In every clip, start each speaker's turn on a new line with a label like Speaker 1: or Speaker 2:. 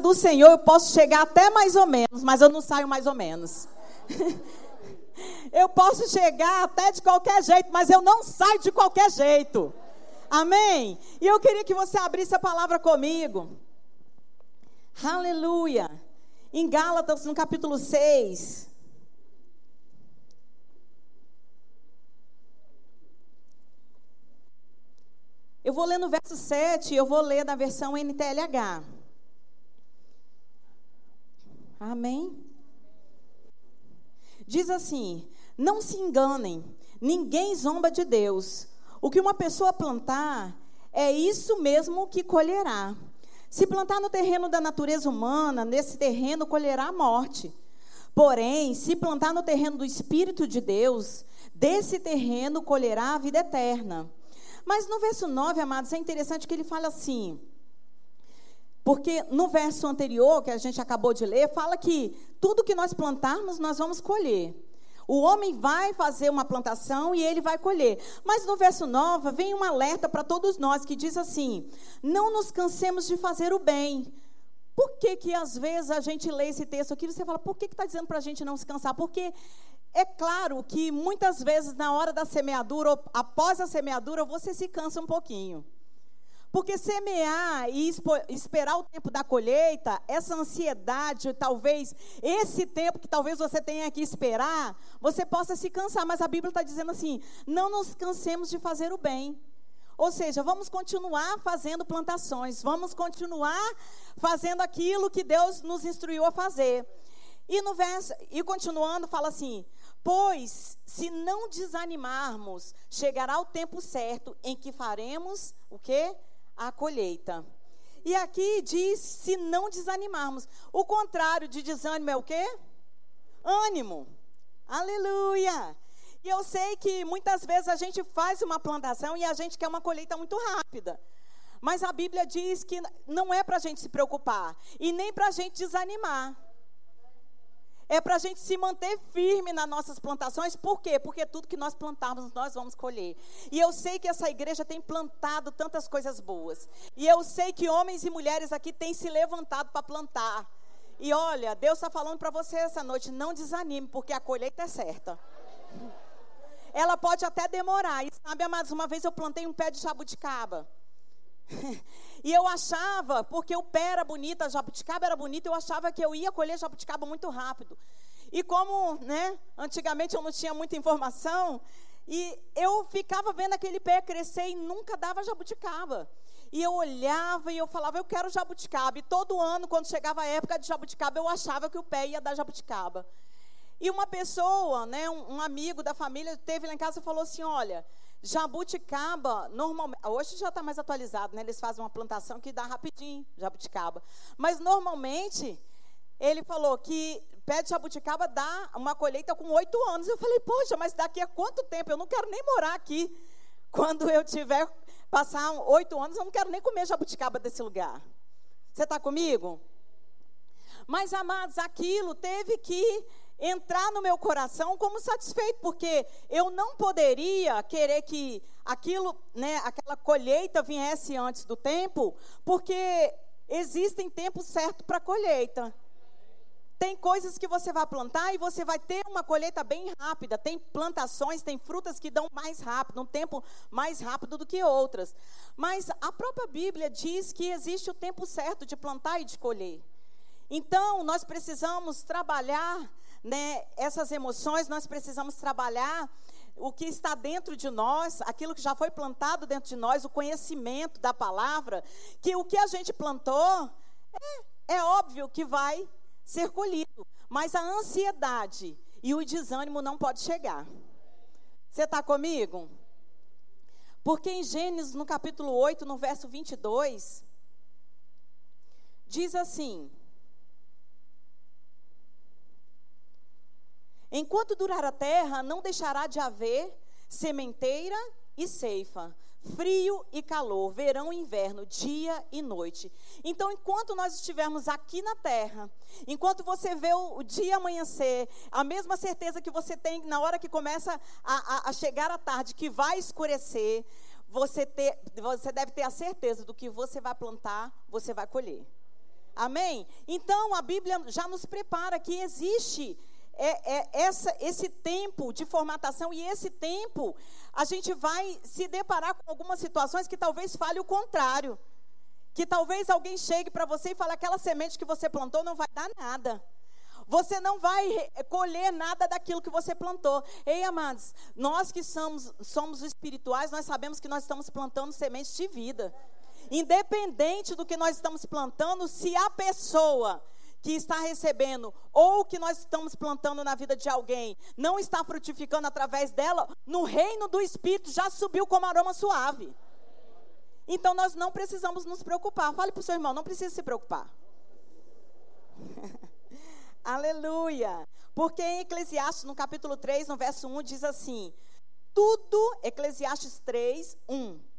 Speaker 1: do Senhor eu posso chegar até mais ou menos, mas eu não saio mais ou menos. eu posso chegar até de qualquer jeito, mas eu não saio de qualquer jeito. Amém? E eu queria que você abrisse a palavra comigo. Aleluia. Em Gálatas, no capítulo 6. Eu vou ler no verso 7, eu vou ler na versão NTLH. Amém? Diz assim: Não se enganem, ninguém zomba de Deus. O que uma pessoa plantar, é isso mesmo que colherá. Se plantar no terreno da natureza humana, nesse terreno colherá a morte. Porém, se plantar no terreno do Espírito de Deus, desse terreno colherá a vida eterna. Mas no verso 9, amados, é interessante que ele fala assim: porque no verso anterior, que a gente acabou de ler, fala que tudo que nós plantarmos, nós vamos colher. O homem vai fazer uma plantação e ele vai colher. Mas no verso 9 vem um alerta para todos nós que diz assim: não nos cansemos de fazer o bem. Por que, que às vezes a gente lê esse texto aqui e você fala, por que está dizendo para a gente não se cansar? Porque é claro que muitas vezes na hora da semeadura, ou após a semeadura, você se cansa um pouquinho. Porque semear e esperar o tempo da colheita, essa ansiedade, talvez, esse tempo que talvez você tenha que esperar, você possa se cansar. Mas a Bíblia está dizendo assim: não nos cansemos de fazer o bem. Ou seja, vamos continuar fazendo plantações, vamos continuar fazendo aquilo que Deus nos instruiu a fazer. E no verso, e continuando, fala assim: Pois, se não desanimarmos, chegará o tempo certo em que faremos o quê? A colheita. E aqui diz: se não desanimarmos. O contrário de desânimo é o quê? Ânimo. Aleluia. E eu sei que muitas vezes a gente faz uma plantação e a gente quer uma colheita muito rápida. Mas a Bíblia diz que não é para a gente se preocupar e nem para a gente desanimar é para a gente se manter firme nas nossas plantações. Por quê? Porque tudo que nós plantarmos, nós vamos colher. E eu sei que essa igreja tem plantado tantas coisas boas. E eu sei que homens e mulheres aqui têm se levantado para plantar. E olha, Deus está falando para você essa noite: não desanime, porque a colheita é certa. Ela pode até demorar. E sabe, amados, uma vez eu plantei um pé de jabuticaba. E eu achava, porque o pé era bonito, a jabuticaba era bonita, eu achava que eu ia colher jabuticaba muito rápido. E como, né, antigamente eu não tinha muita informação, e eu ficava vendo aquele pé crescer e nunca dava jabuticaba. E eu olhava e eu falava, eu quero jabuticaba. E todo ano, quando chegava a época de jabuticaba, eu achava que o pé ia dar jabuticaba. E uma pessoa, né, um, um amigo da família, teve lá em casa e falou assim: olha, Jabuticaba, normalmente, hoje já está mais atualizado, né? Eles fazem uma plantação que dá rapidinho, jabuticaba. Mas normalmente, ele falou que pé de jabuticaba dá uma colheita com oito anos. Eu falei, poxa, mas daqui a quanto tempo? Eu não quero nem morar aqui. Quando eu tiver, passar oito anos, eu não quero nem comer jabuticaba desse lugar. Você está comigo? Mas, amados, aquilo teve que entrar no meu coração como satisfeito, porque eu não poderia querer que aquilo, né, aquela colheita viesse antes do tempo, porque existem tempos certos para colheita. Tem coisas que você vai plantar e você vai ter uma colheita bem rápida. Tem plantações, tem frutas que dão mais rápido, um tempo mais rápido do que outras. Mas a própria Bíblia diz que existe o tempo certo de plantar e de colher. Então, nós precisamos trabalhar né, essas emoções, nós precisamos trabalhar o que está dentro de nós, aquilo que já foi plantado dentro de nós, o conhecimento da palavra, que o que a gente plantou, é, é óbvio que vai ser colhido, mas a ansiedade e o desânimo não pode chegar. Você está comigo? Porque em Gênesis, no capítulo 8, no verso 22, diz assim: Enquanto durar a terra, não deixará de haver sementeira e ceifa, frio e calor, verão e inverno, dia e noite. Então, enquanto nós estivermos aqui na terra, enquanto você vê o, dia amanhecer, a mesma certeza que você tem na hora que começa a, a, a chegar a tarde, que vai escurecer, você, ter, você deve ter a certeza do que você vai plantar, você vai colher. Amém? Então a Bíblia já nos prepara que existe é, é essa, esse tempo de formatação e esse tempo a gente vai se deparar com algumas situações que talvez fale o contrário. Que talvez alguém chegue para você e fale aquela semente que você plantou não vai dar nada. Você não vai colher nada daquilo que você plantou. Ei, amados, nós que somos, somos espirituais, nós sabemos que nós estamos plantando sementes de vida. Independente do que nós estamos plantando, se a pessoa que está recebendo ou que nós estamos plantando na vida de alguém não está frutificando através dela, no reino do Espírito já subiu como aroma suave. Então nós não precisamos nos preocupar. Fale para o seu irmão, não precisa se preocupar. Aleluia. Porque em Eclesiastes, no capítulo 3, no verso 1, diz assim: Tudo, Eclesiastes 3, 1.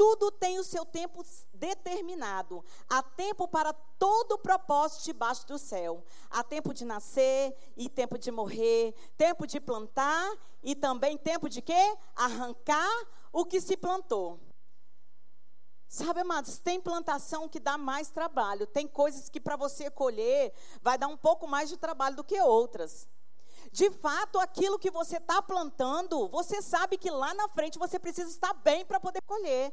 Speaker 1: Tudo tem o seu tempo determinado. Há tempo para todo o propósito debaixo do céu. Há tempo de nascer e tempo de morrer, tempo de plantar e também tempo de quê? Arrancar o que se plantou. Sabe, amados, tem plantação que dá mais trabalho, tem coisas que para você colher vai dar um pouco mais de trabalho do que outras. De fato, aquilo que você está plantando, você sabe que lá na frente você precisa estar bem para poder colher.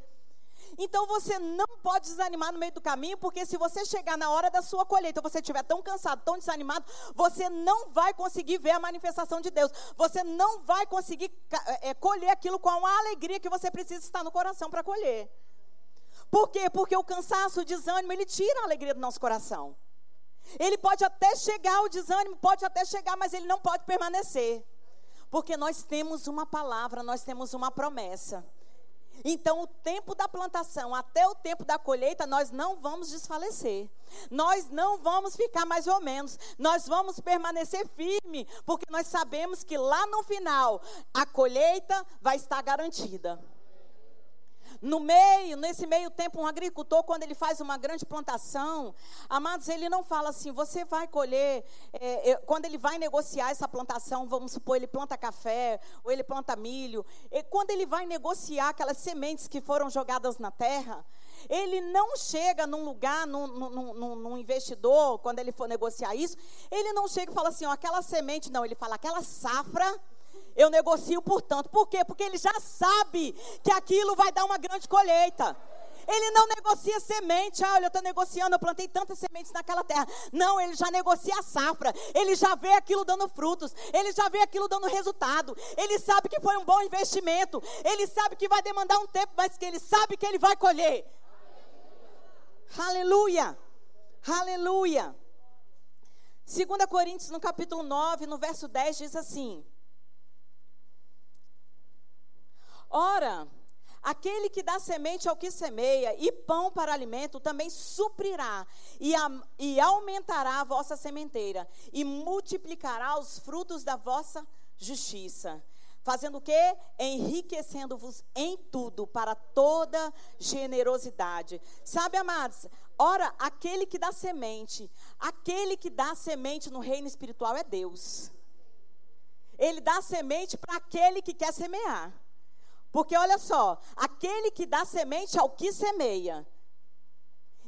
Speaker 1: Então você não pode desanimar no meio do caminho, porque se você chegar na hora da sua colheita, você estiver tão cansado, tão desanimado, você não vai conseguir ver a manifestação de Deus. Você não vai conseguir é, colher aquilo com a alegria que você precisa estar no coração para colher. Por quê? Porque o cansaço, o desânimo, ele tira a alegria do nosso coração. Ele pode até chegar, o desânimo pode até chegar, mas ele não pode permanecer. Porque nós temos uma palavra, nós temos uma promessa. Então, o tempo da plantação até o tempo da colheita, nós não vamos desfalecer. Nós não vamos ficar mais ou menos. Nós vamos permanecer firme, porque nós sabemos que lá no final a colheita vai estar garantida. No meio, nesse meio tempo, um agricultor, quando ele faz uma grande plantação, amados, ele não fala assim, você vai colher, é, é, quando ele vai negociar essa plantação, vamos supor, ele planta café, ou ele planta milho, e quando ele vai negociar aquelas sementes que foram jogadas na terra, ele não chega num lugar, num, num, num, num, investidor, quando ele for negociar isso, ele não chega e fala assim, ó, aquela semente, não, ele fala, aquela safra eu negocio por tanto. Por quê? Porque ele já sabe que aquilo vai dar uma grande colheita. Ele não negocia semente. Ah, olha, eu estou negociando, eu plantei tantas sementes naquela terra. Não, ele já negocia a safra. Ele já vê aquilo dando frutos. Ele já vê aquilo dando resultado. Ele sabe que foi um bom investimento. Ele sabe que vai demandar um tempo, mas que ele sabe que ele vai colher. Aleluia. Aleluia. 2 Coríntios, no capítulo 9, no verso 10, diz assim. Ora, aquele que dá semente ao que semeia e pão para alimento também suprirá e, a, e aumentará a vossa sementeira e multiplicará os frutos da vossa justiça. Fazendo o quê? Enriquecendo-vos em tudo para toda generosidade. Sabe, amados? Ora, aquele que dá semente, aquele que dá semente no reino espiritual é Deus. Ele dá semente para aquele que quer semear. Porque olha só, aquele que dá semente ao que semeia.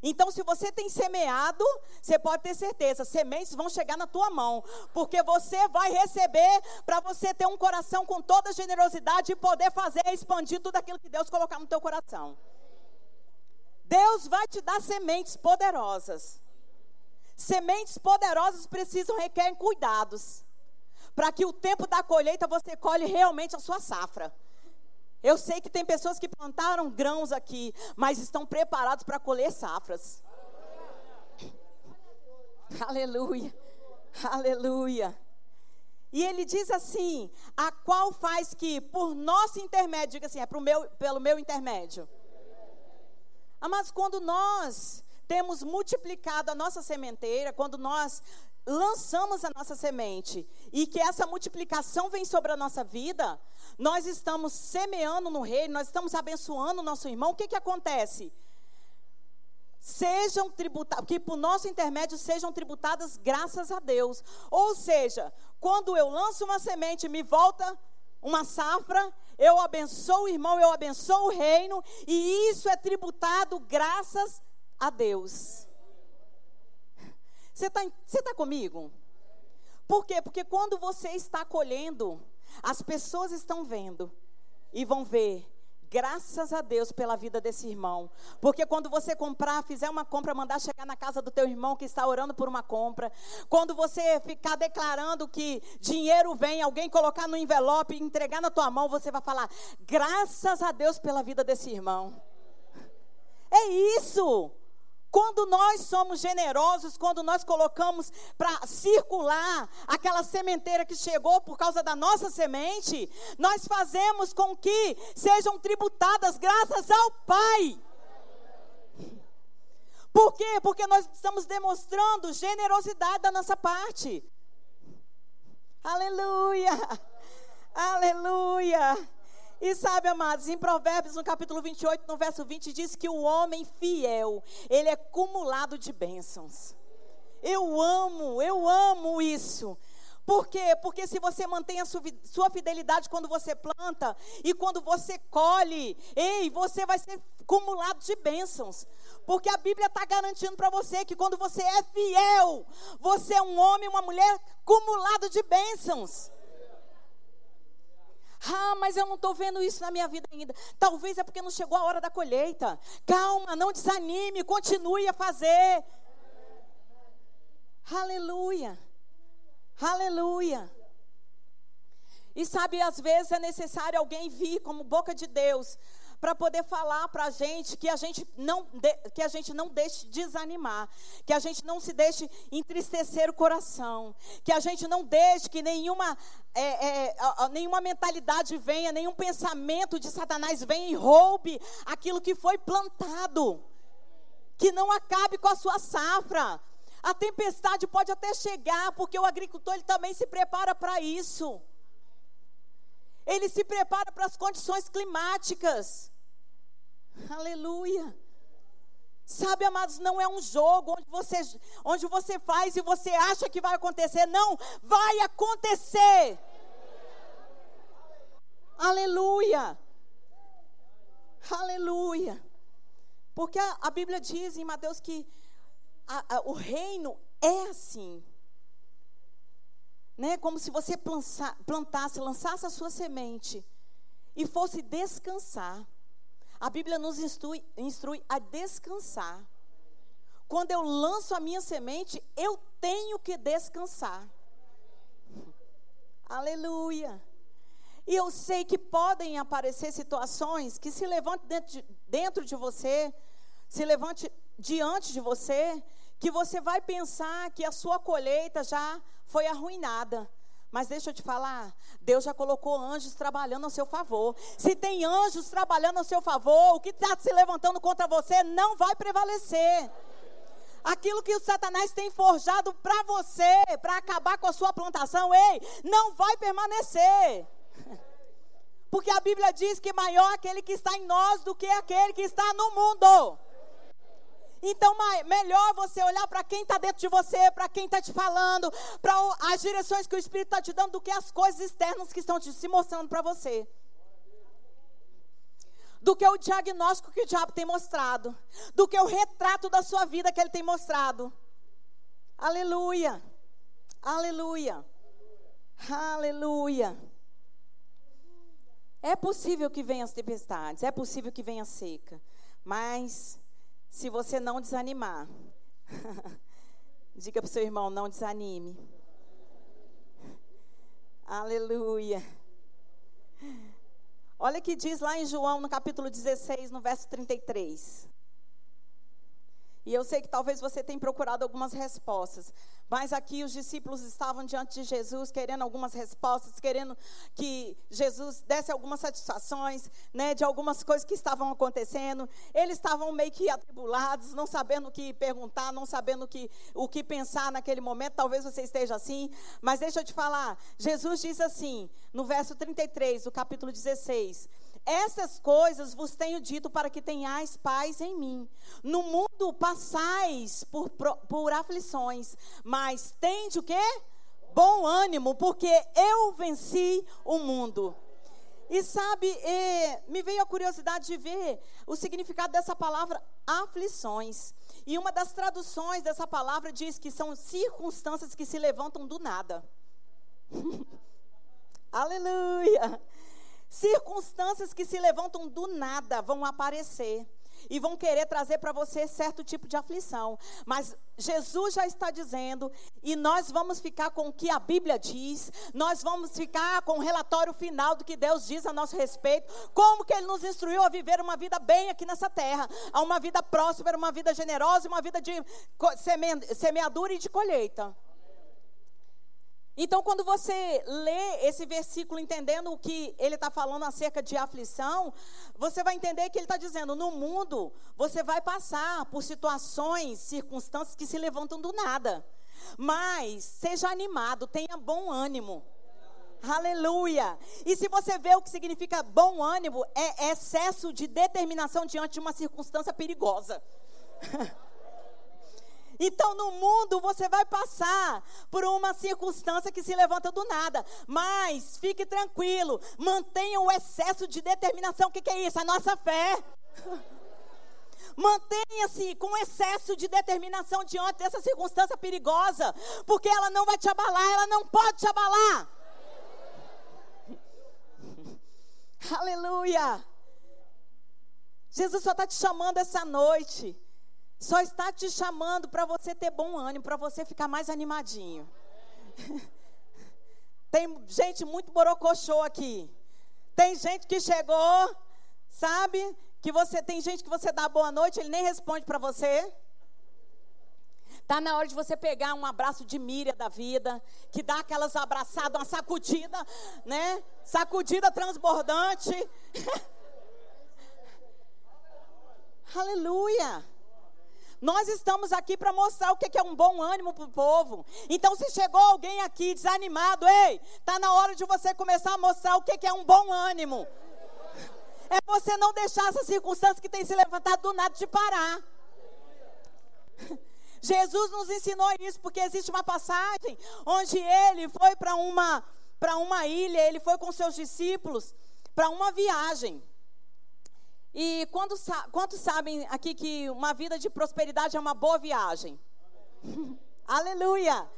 Speaker 1: Então, se você tem semeado, você pode ter certeza, sementes vão chegar na tua mão, porque você vai receber para você ter um coração com toda generosidade e poder fazer expandir tudo aquilo que Deus colocar no teu coração. Deus vai te dar sementes poderosas. Sementes poderosas precisam requerem cuidados, para que o tempo da colheita você colhe realmente a sua safra. Eu sei que tem pessoas que plantaram grãos aqui, mas estão preparados para colher safras. Aleluia. Aleluia. E ele diz assim: a qual faz que, por nosso intermédio, diga assim, é pro meu, pelo meu intermédio. Mas quando nós temos multiplicado a nossa sementeira, quando nós lançamos a nossa semente e que essa multiplicação vem sobre a nossa vida, nós estamos semeando no reino, nós estamos abençoando o nosso irmão, o que, que acontece? Sejam tributados, que por nosso intermédio sejam tributadas graças a Deus. Ou seja, quando eu lanço uma semente me volta uma safra, eu abençoo o irmão, eu abençoo o reino, e isso é tributado graças a Deus. Você está você tá comigo? Por quê? Porque quando você está colhendo, as pessoas estão vendo e vão ver Graças a Deus pela vida desse irmão. Porque quando você comprar, fizer uma compra, mandar chegar na casa do teu irmão que está orando por uma compra. Quando você ficar declarando que dinheiro vem, alguém colocar no envelope e entregar na tua mão, você vai falar: graças a Deus pela vida desse irmão. É isso. Quando nós somos generosos, quando nós colocamos para circular aquela sementeira que chegou por causa da nossa semente, nós fazemos com que sejam tributadas graças ao Pai. Por quê? Porque nós estamos demonstrando generosidade da nossa parte. Aleluia! Aleluia! E sabe, amados, em Provérbios, no capítulo 28, no verso 20, diz que o homem fiel, ele é cumulado de bênçãos. Eu amo, eu amo isso. Por quê? Porque se você mantém a sua fidelidade quando você planta e quando você colhe, ei, você vai ser cumulado de bênçãos. Porque a Bíblia está garantindo para você que quando você é fiel, você é um homem, uma mulher cumulado de bênçãos. Ah, mas eu não estou vendo isso na minha vida ainda. Talvez é porque não chegou a hora da colheita. Calma, não desanime, continue a fazer. Aleluia. Aleluia. E sabe, às vezes é necessário alguém vir como boca de Deus para poder falar para a gente que a gente não de, que a gente não deixe desanimar, que a gente não se deixe entristecer o coração, que a gente não deixe que nenhuma é, é, nenhuma mentalidade venha, nenhum pensamento de Satanás venha e roube aquilo que foi plantado, que não acabe com a sua safra. A tempestade pode até chegar, porque o agricultor ele também se prepara para isso. Ele se prepara para as condições climáticas. Aleluia. Sabe, amados, não é um jogo onde você, onde você faz e você acha que vai acontecer. Não, vai acontecer. Aleluia. Aleluia. Porque a, a Bíblia diz em Mateus que a, a, o reino é assim né? Como se você plantasse, lançasse a sua semente e fosse descansar. A Bíblia nos instrui, instrui a descansar. Quando eu lanço a minha semente, eu tenho que descansar. Aleluia. E eu sei que podem aparecer situações que se levantem dentro de, dentro de você, se levante diante de você, que você vai pensar que a sua colheita já foi arruinada. Mas deixa eu te falar, Deus já colocou anjos trabalhando a seu favor. Se tem anjos trabalhando a seu favor, o que está se levantando contra você não vai prevalecer. Aquilo que o Satanás tem forjado para você, para acabar com a sua plantação, ei, não vai permanecer. Porque a Bíblia diz que maior aquele que está em nós do que aquele que está no mundo. Então, melhor você olhar para quem está dentro de você, para quem está te falando, para as direções que o Espírito está te dando, do que as coisas externas que estão te, se mostrando para você. Do que o diagnóstico que o diabo tem mostrado. Do que o retrato da sua vida que ele tem mostrado. Aleluia. Aleluia. Aleluia. É possível que venham as tempestades, é possível que venha a seca, mas se você não desanimar, diga para o seu irmão: não desanime. Aleluia. Olha que diz lá em João, no capítulo 16, no verso 33. E eu sei que talvez você tenha procurado algumas respostas, mas aqui os discípulos estavam diante de Jesus, querendo algumas respostas, querendo que Jesus desse algumas satisfações, né, de algumas coisas que estavam acontecendo. Eles estavam meio que atribulados, não sabendo o que perguntar, não sabendo o que, o que pensar naquele momento. Talvez você esteja assim, mas deixa eu te falar. Jesus diz assim, no verso 33 do capítulo 16: essas coisas vos tenho dito para que tenhais paz em mim. No mundo passais por, por aflições, mas tende o quê? Bom ânimo, porque eu venci o mundo. E sabe, me veio a curiosidade de ver o significado dessa palavra aflições. E uma das traduções dessa palavra diz que são circunstâncias que se levantam do nada. Aleluia! Circunstâncias que se levantam do nada vão aparecer e vão querer trazer para você certo tipo de aflição. Mas Jesus já está dizendo, e nós vamos ficar com o que a Bíblia diz, nós vamos ficar com o relatório final do que Deus diz a nosso respeito, como que Ele nos instruiu a viver uma vida bem aqui nessa terra, a uma vida próspera, uma vida generosa, uma vida de semeadura e de colheita. Então, quando você lê esse versículo entendendo o que ele está falando acerca de aflição, você vai entender que ele está dizendo: no mundo você vai passar por situações, circunstâncias que se levantam do nada. Mas seja animado, tenha bom ânimo. Aleluia! E se você vê o que significa bom ânimo, é excesso de determinação diante de uma circunstância perigosa. Então, no mundo, você vai passar por uma circunstância que se levanta do nada. Mas, fique tranquilo, mantenha o excesso de determinação. O que, que é isso? A nossa fé. Mantenha-se com excesso de determinação diante dessa circunstância perigosa, porque ela não vai te abalar, ela não pode te abalar. Aleluia! Jesus só está te chamando essa noite só está te chamando para você ter bom ânimo, para você ficar mais animadinho. Tem gente muito borocochô aqui. Tem gente que chegou, sabe? Que você tem gente que você dá boa noite, ele nem responde para você. Tá na hora de você pegar um abraço de Miriam da vida, que dá aquelas abraçadas, uma sacudida, né? Sacudida transbordante. Aleluia. Nós estamos aqui para mostrar o que é um bom ânimo para o povo. Então, se chegou alguém aqui desanimado, ei, está na hora de você começar a mostrar o que é um bom ânimo. É você não deixar essa circunstância que tem se levantado do nada de parar. Jesus nos ensinou isso porque existe uma passagem onde ele foi para uma para uma ilha, ele foi com seus discípulos para uma viagem. E quando, quantos sabem aqui que uma vida de prosperidade é uma boa viagem? Aleluia!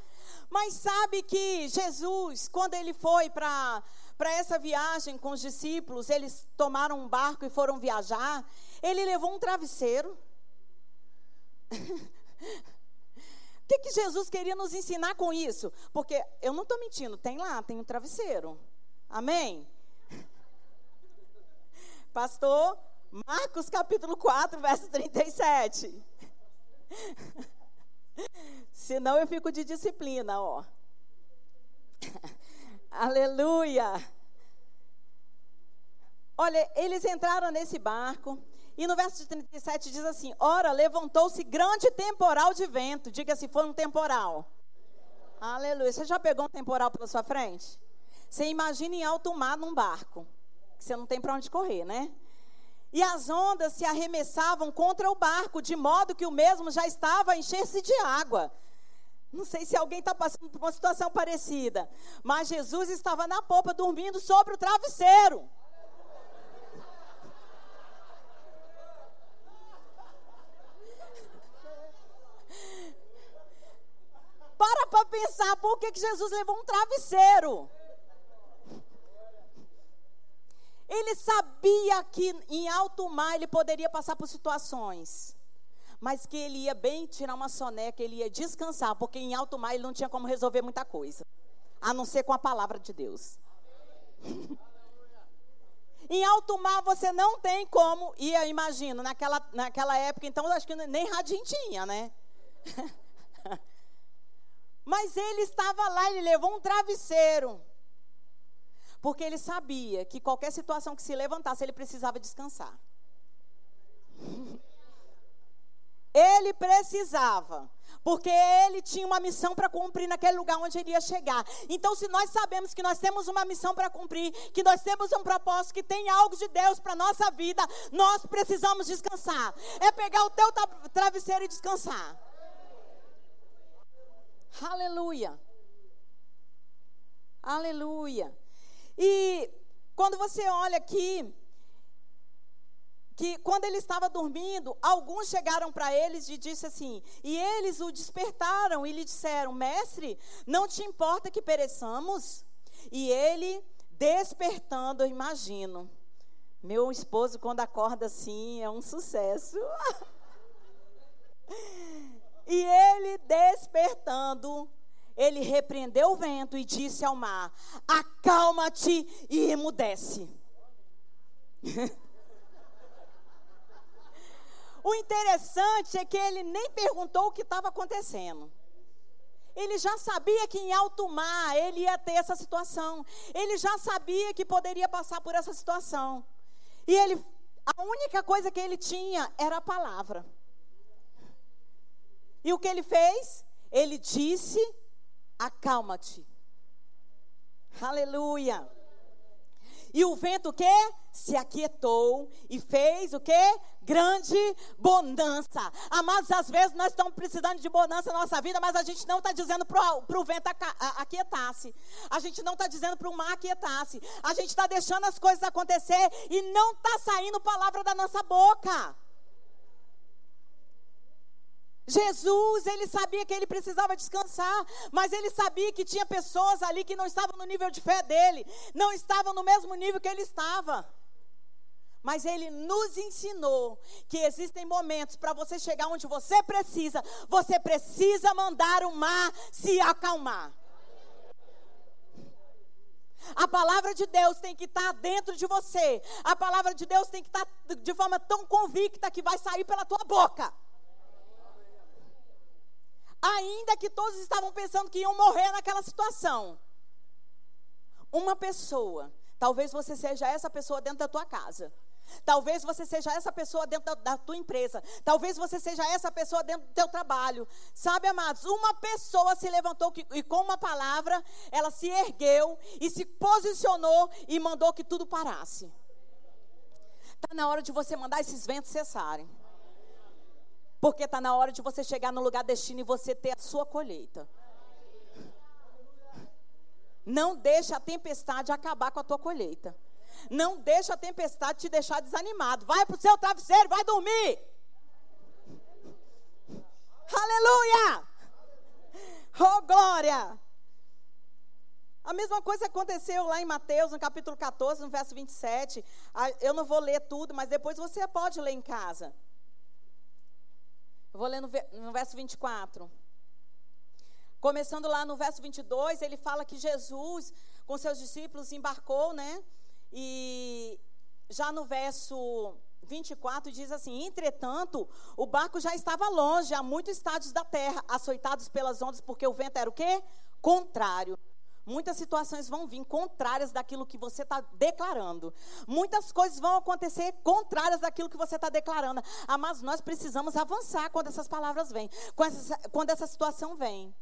Speaker 1: Mas sabe que Jesus, quando ele foi para essa viagem com os discípulos, eles tomaram um barco e foram viajar, ele levou um travesseiro. O que, que Jesus queria nos ensinar com isso? Porque eu não estou mentindo, tem lá, tem um travesseiro. Amém? Pastor, Marcos capítulo 4, verso 37. Senão eu fico de disciplina, ó. Aleluia. Olha, eles entraram nesse barco. E no verso 37 diz assim: Ora, levantou-se grande temporal de vento. Diga se foi um temporal. Aleluia. Você já pegou um temporal pela sua frente? Você imagina em alto mar num barco. Que você não tem para onde correr, né? E as ondas se arremessavam contra o barco, de modo que o mesmo já estava a encher-se de água. Não sei se alguém está passando por uma situação parecida, mas Jesus estava na popa dormindo sobre o travesseiro. Para para pensar, por que, que Jesus levou um travesseiro? Ele sabia que em alto mar ele poderia passar por situações. Mas que ele ia bem tirar uma soneca, ele ia descansar, porque em alto mar ele não tinha como resolver muita coisa. A não ser com a palavra de Deus. em alto mar você não tem como, e eu imagino, naquela, naquela época, então acho que nem radinho tinha, né? Mas ele estava lá, ele levou um travesseiro. Porque ele sabia que qualquer situação que se levantasse, ele precisava descansar. Ele precisava, porque ele tinha uma missão para cumprir naquele lugar onde ele ia chegar. Então, se nós sabemos que nós temos uma missão para cumprir, que nós temos um propósito, que tem algo de Deus para nossa vida, nós precisamos descansar. É pegar o teu travesseiro e descansar. Aleluia. Aleluia. E Quando você olha aqui, que quando ele estava dormindo, alguns chegaram para eles e disse assim: "E eles o despertaram e lhe disseram: Mestre, não te importa que pereçamos?" E ele, despertando, imagino, meu esposo quando acorda assim é um sucesso. e ele despertando, ele repreendeu o vento e disse ao mar: Acalma-te e emudece. o interessante é que ele nem perguntou o que estava acontecendo. Ele já sabia que em alto mar ele ia ter essa situação. Ele já sabia que poderia passar por essa situação. E ele, a única coisa que ele tinha era a palavra. E o que ele fez? Ele disse acalma-te. Aleluia. E o vento o quê? Se aquietou e fez o quê? Grande bonança. Amados, às vezes nós estamos precisando de bonança na nossa vida, mas a gente não está dizendo para o vento aquietar-se. A gente não está dizendo para o mar aquietar-se. A gente está deixando as coisas acontecer e não está saindo palavra da nossa boca. Jesus, ele sabia que ele precisava descansar, mas ele sabia que tinha pessoas ali que não estavam no nível de fé dele, não estavam no mesmo nível que ele estava. Mas ele nos ensinou que existem momentos para você chegar onde você precisa, você precisa mandar o mar se acalmar. A palavra de Deus tem que estar dentro de você. A palavra de Deus tem que estar de forma tão convicta que vai sair pela tua boca. Ainda que todos estavam pensando que iam morrer naquela situação. Uma pessoa, talvez você seja essa pessoa dentro da tua casa. Talvez você seja essa pessoa dentro da, da, tua empresa. Talvez você seja essa pessoa dentro do teu trabalho. Sabe, amados, uma pessoa se levantou que, e com uma palavra, ela se ergueu e se posicionou e mandou que tudo parasse. Está na hora de você mandar esses ventos cessarem. Porque está na hora de você chegar no lugar destino e você ter a sua colheita. Não deixa a tempestade acabar com a tua colheita. Não deixa a tempestade te deixar desanimado. Vai para o seu travesseiro, vai dormir. Aleluia! Oh, glória! A mesma coisa aconteceu lá em Mateus, no capítulo 14, no verso 27. Ah, eu não vou ler tudo, mas depois você pode ler em casa. Eu vou ler no, no verso 24. Começando lá no verso 22, ele fala que Jesus, com seus discípulos, embarcou, né? E já no verso 24 diz assim: Entretanto, o barco já estava longe, a muitos estádios da terra, açoitados pelas ondas, porque o vento era o quê? Contrário. Muitas situações vão vir contrárias daquilo que você está declarando. Muitas coisas vão acontecer contrárias daquilo que você está declarando. Ah, mas nós precisamos avançar quando essas palavras vêm, quando essa, quando essa situação vem.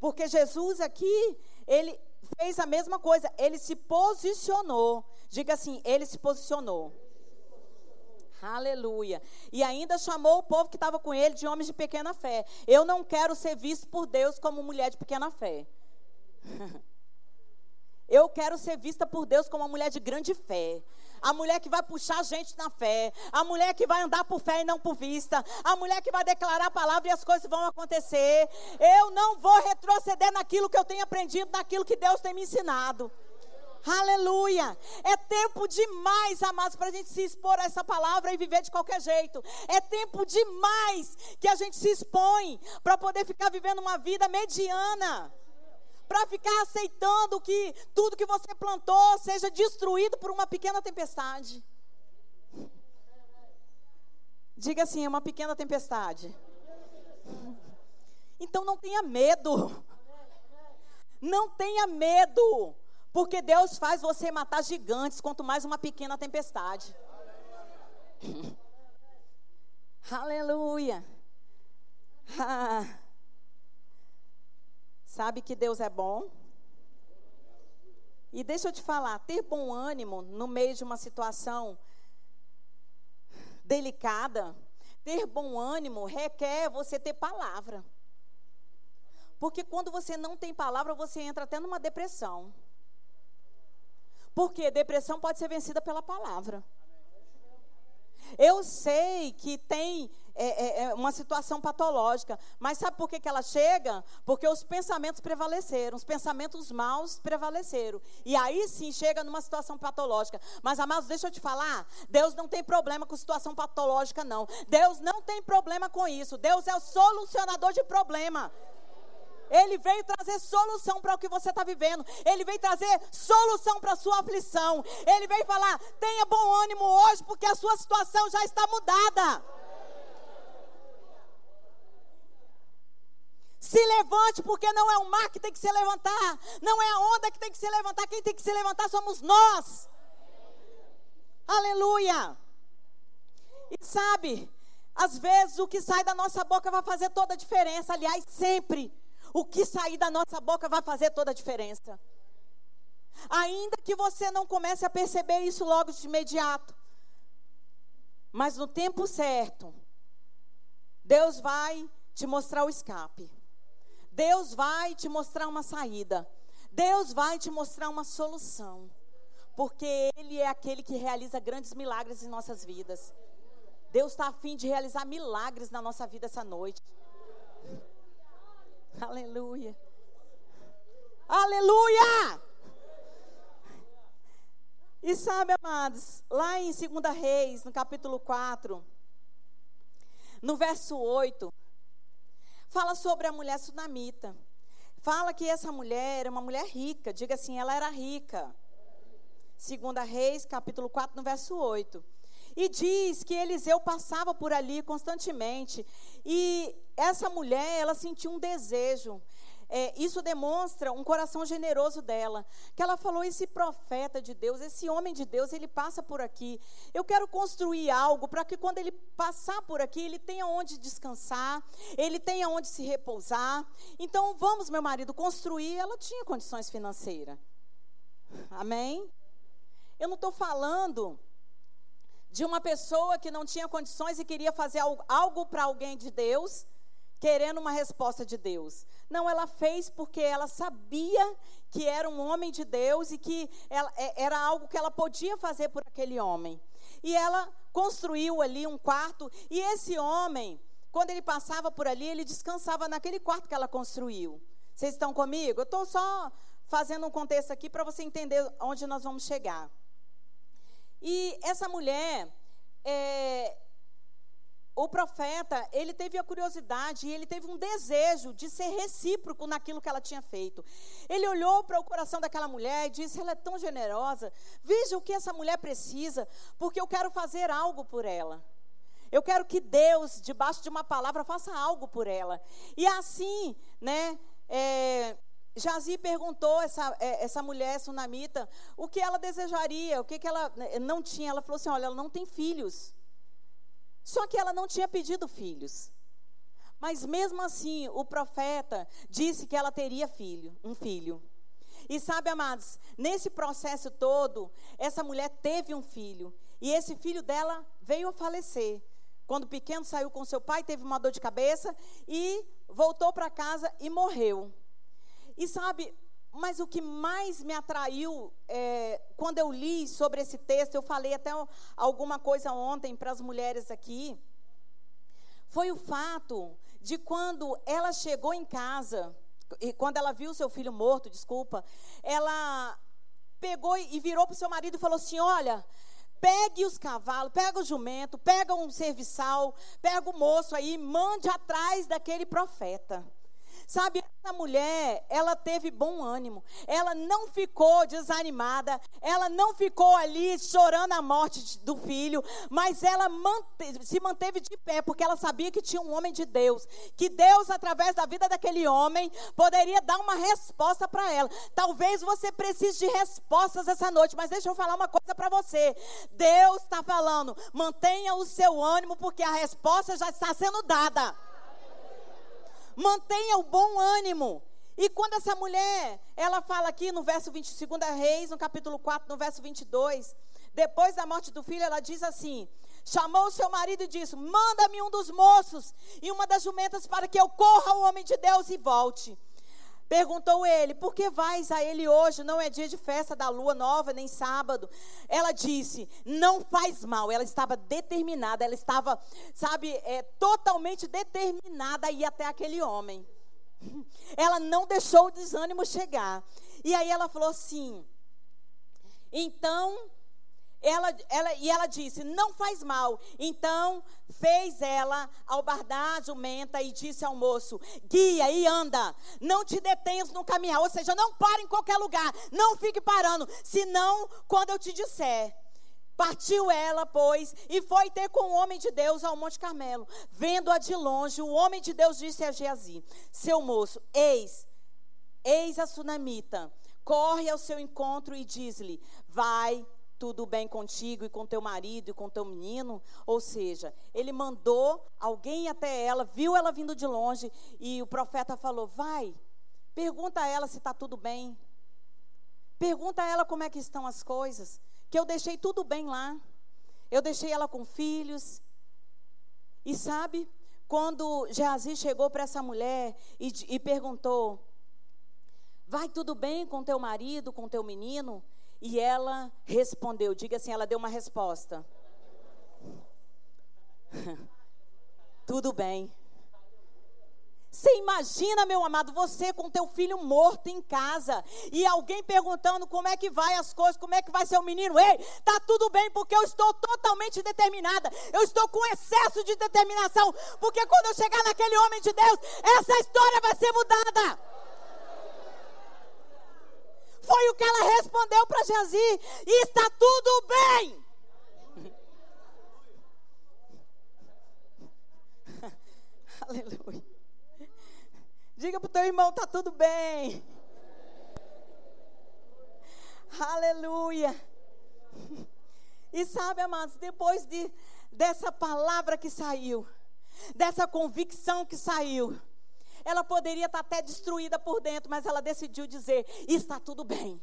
Speaker 1: Porque Jesus aqui, ele fez a mesma coisa, ele se posicionou. Diga assim, ele se posicionou. Aleluia. E ainda chamou o povo que estava com ele de homens de pequena fé. Eu não quero ser visto por Deus como mulher de pequena fé. Eu quero ser vista por Deus como uma mulher de grande fé. A mulher que vai puxar a gente na fé. A mulher que vai andar por fé e não por vista. A mulher que vai declarar a palavra e as coisas vão acontecer. Eu não vou retroceder naquilo que eu tenho aprendido, naquilo que Deus tem me ensinado. Aleluia. É tempo demais, amados, para a gente se expor a essa palavra e viver de qualquer jeito. É tempo demais que a gente se expõe para poder ficar vivendo uma vida mediana. Para ficar aceitando que tudo que você plantou seja destruído por uma pequena tempestade. Diga assim, é uma pequena tempestade. Então não tenha medo. Não tenha medo. Porque Deus faz você matar gigantes, quanto mais uma pequena tempestade. Aleluia. Ah. Sabe que Deus é bom? E deixa eu te falar, ter bom ânimo no meio de uma situação delicada, ter bom ânimo requer você ter palavra. Porque quando você não tem palavra, você entra até numa depressão. Porque depressão pode ser vencida pela palavra. Eu sei que tem é, é, é, uma situação patológica, mas sabe por que, que ela chega? Porque os pensamentos prevaleceram, os pensamentos maus prevaleceram. E aí sim chega numa situação patológica. Mas, amados, deixa eu te falar: Deus não tem problema com situação patológica, não. Deus não tem problema com isso. Deus é o solucionador de problema. Ele veio trazer solução para o que você está vivendo. Ele veio trazer solução para a sua aflição. Ele veio falar: tenha bom ânimo hoje, porque a sua situação já está mudada. Se levante, porque não é o mar que tem que se levantar, não é a onda que tem que se levantar, quem tem que se levantar somos nós. Aleluia. E sabe, às vezes o que sai da nossa boca vai fazer toda a diferença. Aliás, sempre o que sair da nossa boca vai fazer toda a diferença. Ainda que você não comece a perceber isso logo de imediato, mas no tempo certo, Deus vai te mostrar o escape. Deus vai te mostrar uma saída. Deus vai te mostrar uma solução. Porque Ele é aquele que realiza grandes milagres em nossas vidas. Deus está afim de realizar milagres na nossa vida essa noite. Aleluia. Aleluia! E sabe, amados, lá em 2 Reis, no capítulo 4, no verso 8, fala sobre a mulher sunamita. Fala que essa mulher era uma mulher rica, diga assim, ela era rica. 2 Reis, capítulo 4, no verso 8. E diz que Eliseu passava por ali constantemente. E essa mulher, ela sentiu um desejo. É, isso demonstra um coração generoso dela. Que ela falou: esse profeta de Deus, esse homem de Deus, ele passa por aqui. Eu quero construir algo para que quando ele passar por aqui, ele tenha onde descansar, ele tenha onde se repousar. Então, vamos, meu marido, construir. Ela tinha condições financeiras. Amém? Eu não estou falando de uma pessoa que não tinha condições e queria fazer algo para alguém de Deus, querendo uma resposta de Deus. Não, ela fez porque ela sabia que era um homem de Deus e que ela, é, era algo que ela podia fazer por aquele homem. E ela construiu ali um quarto, e esse homem, quando ele passava por ali, ele descansava naquele quarto que ela construiu. Vocês estão comigo? Eu estou só fazendo um contexto aqui para você entender onde nós vamos chegar. E essa mulher, é, o profeta, ele teve a curiosidade e ele teve um desejo de ser recíproco naquilo que ela tinha feito. Ele olhou para o coração daquela mulher e disse: Ela é tão generosa, veja o que essa mulher precisa, porque eu quero fazer algo por ela. Eu quero que Deus, debaixo de uma palavra, faça algo por ela. E assim, né, é, Jazi perguntou essa, é, essa mulher sunamita o que ela desejaria, o que, que ela né, não tinha. Ela falou assim: olha, ela não tem filhos. Só que ela não tinha pedido filhos. Mas mesmo assim, o profeta disse que ela teria filho, um filho. E sabe, amados, nesse processo todo, essa mulher teve um filho. E esse filho dela veio a falecer. Quando pequeno saiu com seu pai, teve uma dor de cabeça e voltou para casa e morreu. E sabe, mas o que mais me atraiu é, quando eu li sobre esse texto, eu falei até alguma coisa ontem para as mulheres aqui, foi o fato de quando ela chegou em casa, e quando ela viu seu filho morto, desculpa, ela pegou e virou para o seu marido e falou assim: Olha, pegue os cavalos, pega o jumento, pega um serviçal, pega o moço aí, mande atrás daquele profeta. Sabe, essa mulher, ela teve bom ânimo. Ela não ficou desanimada. Ela não ficou ali chorando a morte do filho. Mas ela mante se manteve de pé, porque ela sabia que tinha um homem de Deus. Que Deus, através da vida daquele homem, poderia dar uma resposta para ela. Talvez você precise de respostas essa noite. Mas deixa eu falar uma coisa para você. Deus está falando, mantenha o seu ânimo, porque a resposta já está sendo dada mantenha o bom ânimo. E quando essa mulher, ela fala aqui no verso 22 Reis, no capítulo 4, no verso 22, depois da morte do filho, ela diz assim: chamou o seu marido e disse: Manda-me um dos moços e uma das jumentas para que eu corra ao homem de Deus e volte. Perguntou ele: Por que vais a ele hoje? Não é dia de festa da lua nova, nem sábado. Ela disse: Não faz mal. Ela estava determinada, ela estava, sabe, é, totalmente determinada a ir até aquele homem. Ela não deixou o desânimo chegar. E aí ela falou assim: Então ela, ela, e ela disse: Não faz mal. Então fez ela albardar a jumenta e disse ao moço: Guia e anda, não te detenhas no caminhar. Ou seja, não pare em qualquer lugar, não fique parando, senão quando eu te disser. Partiu ela, pois, e foi ter com o homem de Deus ao Monte Carmelo. Vendo-a de longe, o homem de Deus disse a Geazi: Seu moço, eis, eis a sunamita, corre ao seu encontro e diz-lhe: Vai tudo bem contigo e com teu marido e com teu menino? Ou seja, ele mandou alguém até ela, viu ela vindo de longe e o profeta falou: Vai, pergunta a ela se está tudo bem. Pergunta a ela como é que estão as coisas. Que eu deixei tudo bem lá. Eu deixei ela com filhos. E sabe, quando Geazi chegou para essa mulher e, e perguntou: Vai tudo bem com teu marido, com teu menino? E ela respondeu, diga assim, ela deu uma resposta. Tudo bem. Você imagina, meu amado, você com teu filho morto em casa e alguém perguntando como é que vai as coisas, como é que vai ser o menino. Ei, tá tudo bem porque eu estou totalmente determinada. Eu estou com excesso de determinação, porque quando eu chegar naquele homem de Deus, essa história vai ser mudada. Foi o que ela respondeu para Geazi. Está tudo bem. Aleluia. Diga para o teu irmão, está tudo bem. Aleluia. E sabe, amados, depois de, dessa palavra que saiu, dessa convicção que saiu, ela poderia estar até destruída por dentro, mas ela decidiu dizer: está tudo bem.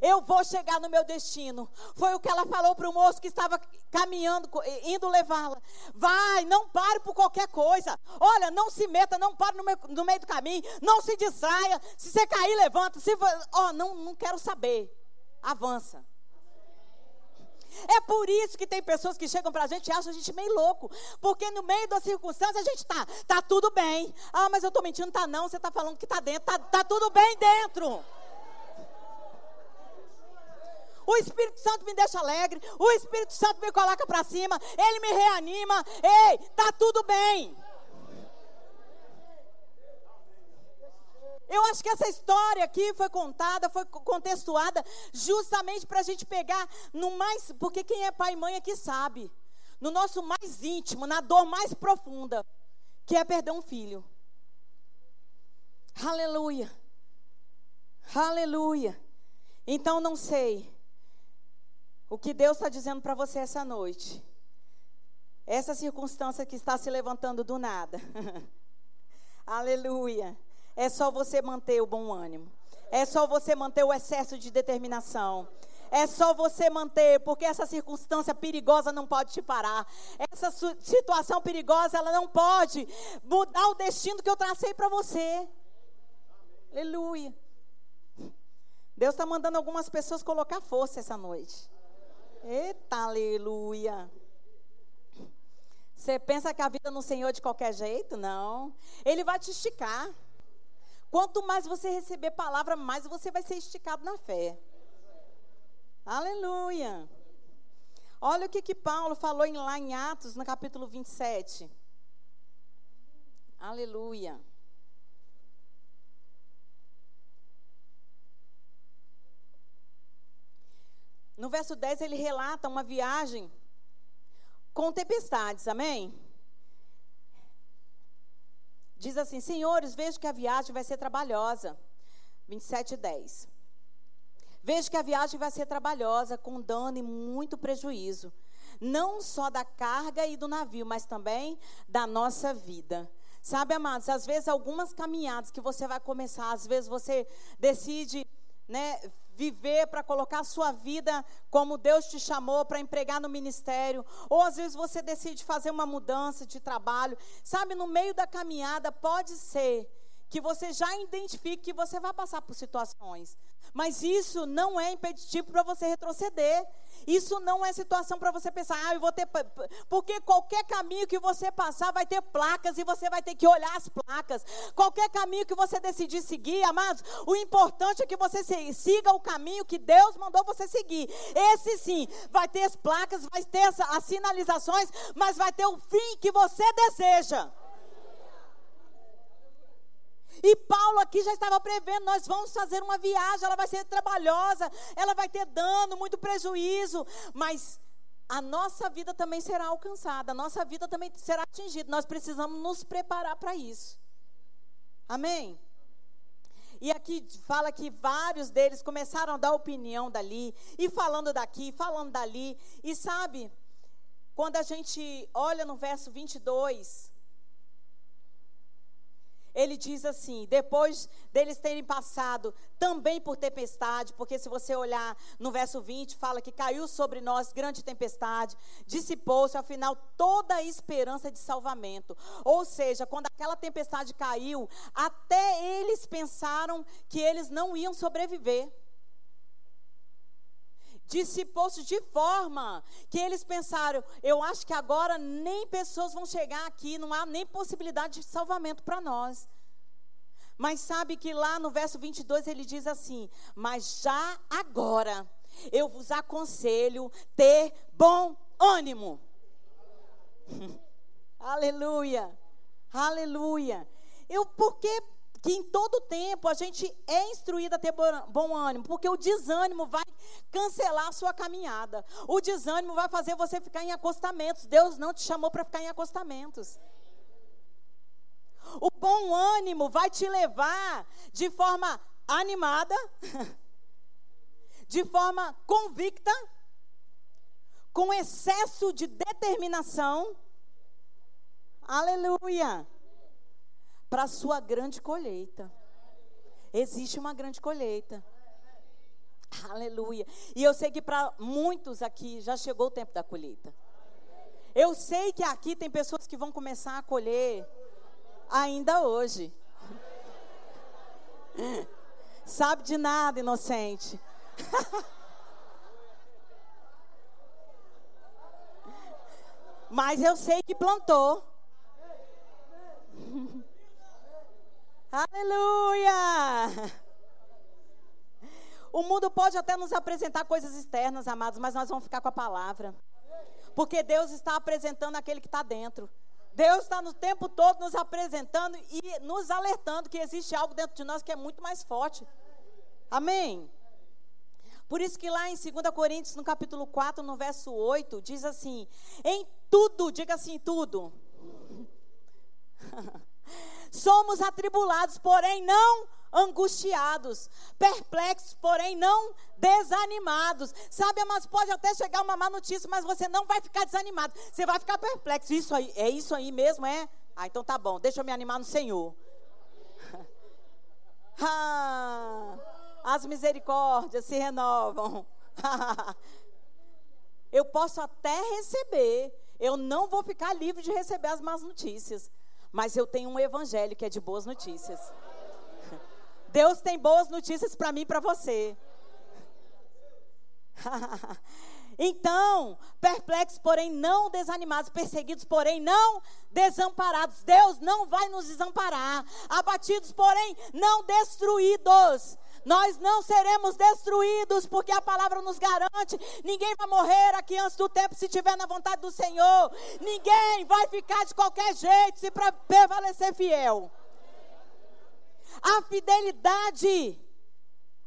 Speaker 1: Eu vou chegar no meu destino. Foi o que ela falou para o moço que estava caminhando, indo levá-la. Vai, não pare por qualquer coisa. Olha, não se meta, não pare no meio, no meio do caminho. Não se distraia. Se você cair, levanta. Se, oh, não, não quero saber. Avança. É por isso que tem pessoas que chegam para a gente e acham a gente meio louco. Porque no meio das circunstâncias a gente está, tá tudo bem. Ah, mas eu estou mentindo, tá não. Você está falando que está dentro, tá, tá tudo bem dentro. O Espírito Santo me deixa alegre. O Espírito Santo me coloca para cima. Ele me reanima. Ei, tá tudo bem. Eu acho que essa história aqui foi contada, foi contextuada, justamente para a gente pegar no mais. Porque quem é pai e mãe aqui sabe. No nosso mais íntimo, na dor mais profunda, que é perder um filho. Aleluia. Aleluia. Então não sei o que Deus está dizendo para você essa noite. Essa circunstância que está se levantando do nada. Aleluia. É só você manter o bom ânimo. É só você manter o excesso de determinação. É só você manter, porque essa circunstância perigosa não pode te parar. Essa situação perigosa, ela não pode mudar o destino que eu tracei para você. Aleluia. Deus está mandando algumas pessoas colocar força essa noite. Eita, aleluia. Você pensa que a vida no Senhor é de qualquer jeito? Não. Ele vai te esticar. Quanto mais você receber palavra, mais você vai ser esticado na fé. Aleluia. Olha o que, que Paulo falou em, lá em Atos, no capítulo 27. Aleluia. No verso 10 ele relata uma viagem com tempestades, amém? Diz assim: Senhores, vejo que a viagem vai ser trabalhosa. 27 10. Vejo que a viagem vai ser trabalhosa, com dano e muito prejuízo. Não só da carga e do navio, mas também da nossa vida. Sabe, amados, às vezes algumas caminhadas que você vai começar, às vezes você decide, né, viver, para colocar a sua vida como Deus te chamou para empregar no ministério, ou às vezes você decide fazer uma mudança de trabalho. Sabe, no meio da caminhada pode ser que você já identifique que você vai passar por situações. Mas isso não é impeditivo para você retroceder. Isso não é situação para você pensar, ah, eu vou ter. Porque qualquer caminho que você passar vai ter placas e você vai ter que olhar as placas. Qualquer caminho que você decidir seguir, amados, o importante é que você siga o caminho que Deus mandou você seguir. Esse sim, vai ter as placas, vai ter as, as sinalizações, mas vai ter o fim que você deseja. E Paulo aqui já estava prevendo: nós vamos fazer uma viagem, ela vai ser trabalhosa, ela vai ter dano, muito prejuízo, mas a nossa vida também será alcançada, a nossa vida também será atingida. Nós precisamos nos preparar para isso. Amém? E aqui fala que vários deles começaram a dar opinião dali, e falando daqui, falando dali. E sabe, quando a gente olha no verso 22, ele diz assim: depois deles terem passado também por tempestade, porque se você olhar no verso 20, fala que caiu sobre nós grande tempestade, dissipou-se, afinal, toda a esperança de salvamento. Ou seja, quando aquela tempestade caiu, até eles pensaram que eles não iam sobreviver dissipou-se de forma que eles pensaram: eu acho que agora nem pessoas vão chegar aqui, não há nem possibilidade de salvamento para nós. Mas sabe que lá no verso 22 ele diz assim: Mas já agora eu vos aconselho ter bom ânimo. Aleluia, aleluia. Eu, porque que em todo tempo a gente é instruído a ter bom ânimo, porque o desânimo vai cancelar a sua caminhada. O desânimo vai fazer você ficar em acostamentos. Deus não te chamou para ficar em acostamentos. O bom ânimo vai te levar de forma animada, de forma convicta, com excesso de determinação. Aleluia! Para a sua grande colheita. Existe uma grande colheita. Aleluia. E eu sei que para muitos aqui já chegou o tempo da colheita. Eu sei que aqui tem pessoas que vão começar a colher ainda hoje. Sabe de nada, inocente. Mas eu sei que plantou. Aleluia! O mundo pode até nos apresentar coisas externas, amados, mas nós vamos ficar com a palavra. Porque Deus está apresentando aquele que está dentro. Deus está no tempo todo nos apresentando e nos alertando que existe algo dentro de nós que é muito mais forte. Amém? Por isso que lá em 2 Coríntios, no capítulo 4, no verso 8, diz assim: Em tudo, diga assim, tudo. Somos atribulados, porém não angustiados, perplexos, porém não desanimados. Sabe, mas pode até chegar uma má notícia, mas você não vai ficar desanimado. Você vai ficar perplexo. Isso aí, é isso aí mesmo, é? Ah, então tá bom. Deixa eu me animar no Senhor. ah, as misericórdias se renovam. eu posso até receber. Eu não vou ficar livre de receber as más notícias. Mas eu tenho um evangelho que é de boas notícias. Deus tem boas notícias para mim e para você. então, perplexos, porém não desanimados, perseguidos, porém não desamparados. Deus não vai nos desamparar. Abatidos, porém não destruídos. Nós não seremos destruídos, porque a palavra nos garante: ninguém vai morrer aqui antes do tempo se estiver na vontade do Senhor. Ninguém vai ficar de qualquer jeito se prevalecer fiel. A fidelidade,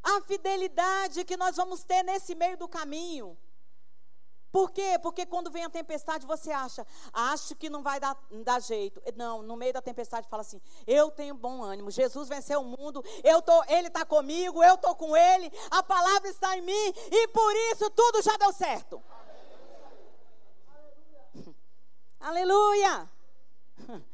Speaker 1: a fidelidade que nós vamos ter nesse meio do caminho. Por quê? Porque quando vem a tempestade você acha, acho que não vai dar, dar jeito. Não, no meio da tempestade fala assim: eu tenho bom ânimo. Jesus venceu o mundo, eu tô, ele está comigo, eu estou com ele, a palavra está em mim e por isso tudo já deu certo. Aleluia!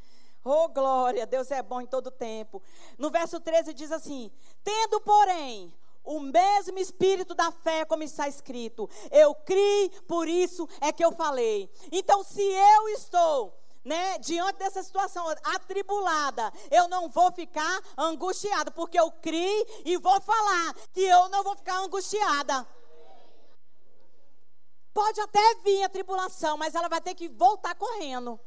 Speaker 1: Oh, glória, Deus é bom em todo tempo. No verso 13 diz assim: Tendo, porém, o mesmo espírito da fé, como está escrito. Eu criei, por isso é que eu falei. Então, se eu estou né, diante dessa situação atribulada, eu não vou ficar angustiada, porque eu criei e vou falar que eu não vou ficar angustiada. Pode até vir a tribulação, mas ela vai ter que voltar correndo.